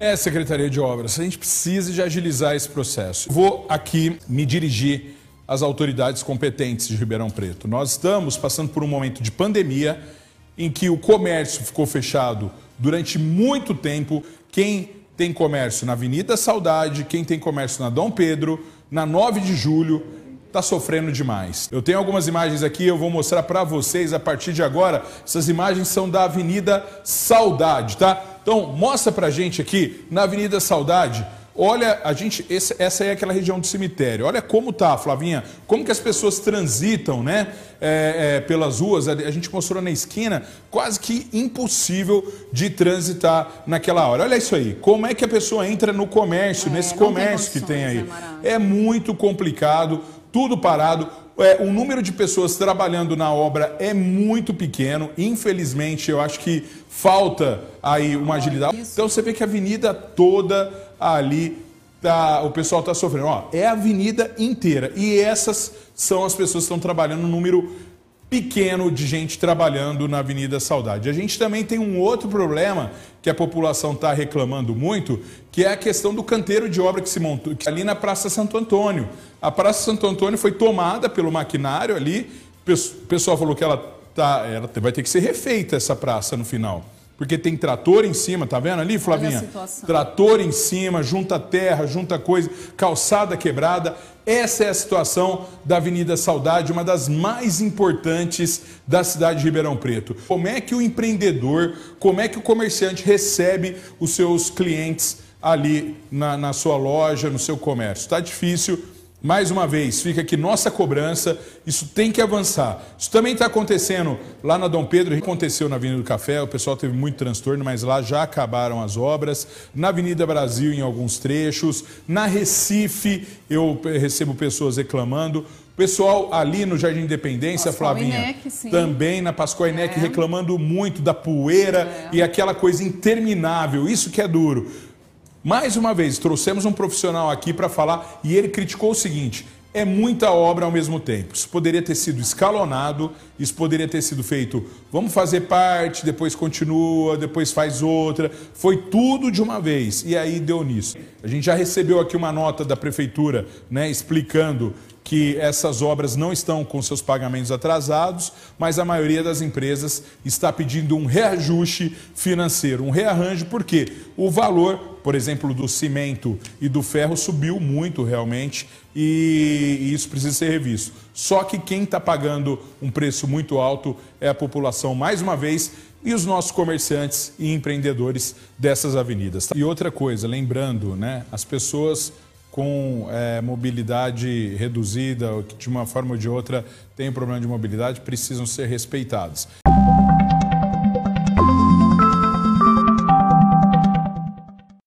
É, Secretaria de Obras, a gente precisa de agilizar esse processo. Vou aqui me dirigir às autoridades competentes de Ribeirão Preto. Nós estamos passando por um momento de pandemia em que o comércio ficou fechado durante muito tempo. Quem tem comércio na Avenida Saudade, quem tem comércio na Dom Pedro, na 9 de julho, está sofrendo demais. Eu tenho algumas imagens aqui, eu vou mostrar para vocês a partir de agora. Essas imagens são da Avenida Saudade, tá? Então, mostra pra gente aqui na Avenida Saudade. Olha, a gente, esse, essa é aquela região do cemitério. Olha como tá, Flavinha, como que as pessoas transitam, né, é, é, pelas ruas. A gente mostrou na esquina, quase que impossível de transitar naquela hora. Olha isso aí, como é que a pessoa entra no comércio, É, nesse não tem comércio que tem aí? né? É muito complicado, tudo parado. É, o número de pessoas trabalhando na obra é muito pequeno. Infelizmente, eu acho que falta aí uma agilidade. Então você vê que a avenida toda ali tá, o pessoal está sofrendo. Ó, é a avenida inteira. E essas são as pessoas que estão trabalhando no número pequeno de gente trabalhando na Avenida Saudade. A gente também tem um outro problema que a população está reclamando muito, que é a questão do canteiro de obra que se montou que é ali na Praça Santo Antônio. A Praça Santo Antônio foi tomada pelo maquinário ali. O pessoal falou que ela, tá, ela vai ter que ser refeita essa praça no final. Porque tem trator em cima, tá vendo ali, Flavinha? Trator em cima, junta terra, junta coisa, calçada quebrada. Essa é a situação da Avenida Saudade, uma das mais importantes da cidade de Ribeirão Preto. Como é que o empreendedor, como é que o comerciante recebe os seus clientes ali na, na sua loja, no seu comércio? Está difícil. Mais uma vez, fica aqui nossa cobrança, isso tem que avançar. Isso também está acontecendo lá na Dom Pedro, aconteceu na Avenida do Café, o pessoal teve muito transtorno, mas lá já acabaram as obras. Na Avenida Brasil, em alguns trechos. Na Recife, eu recebo pessoas reclamando. Pessoal ali no Jardim Independência, Pascoal Flavinha, Inec, sim. também na Pascoal Inec É. reclamando muito da poeira É. e aquela coisa interminável, isso que é duro. Mais uma vez, trouxemos um profissional aqui para falar e ele criticou o seguinte: é muita obra ao mesmo tempo. Isso poderia ter sido escalonado, isso poderia ter sido feito. Vamos fazer parte, depois continua, depois faz outra. Foi tudo de uma vez e aí deu nisso. A gente já recebeu aqui uma nota da prefeitura, né, explicando que essas obras não estão com seus pagamentos atrasados, mas a maioria das empresas está pedindo um reajuste financeiro, um rearranjo, porque o valor, por exemplo, do cimento e do ferro subiu muito realmente e isso precisa ser revisto. Só que quem está pagando um preço muito alto é a população, mais uma vez, e os nossos comerciantes e empreendedores dessas avenidas. E outra coisa, lembrando, né, as pessoas com eh, mobilidade reduzida, que de uma forma ou de outra têm problema de mobilidade, precisam ser respeitadas.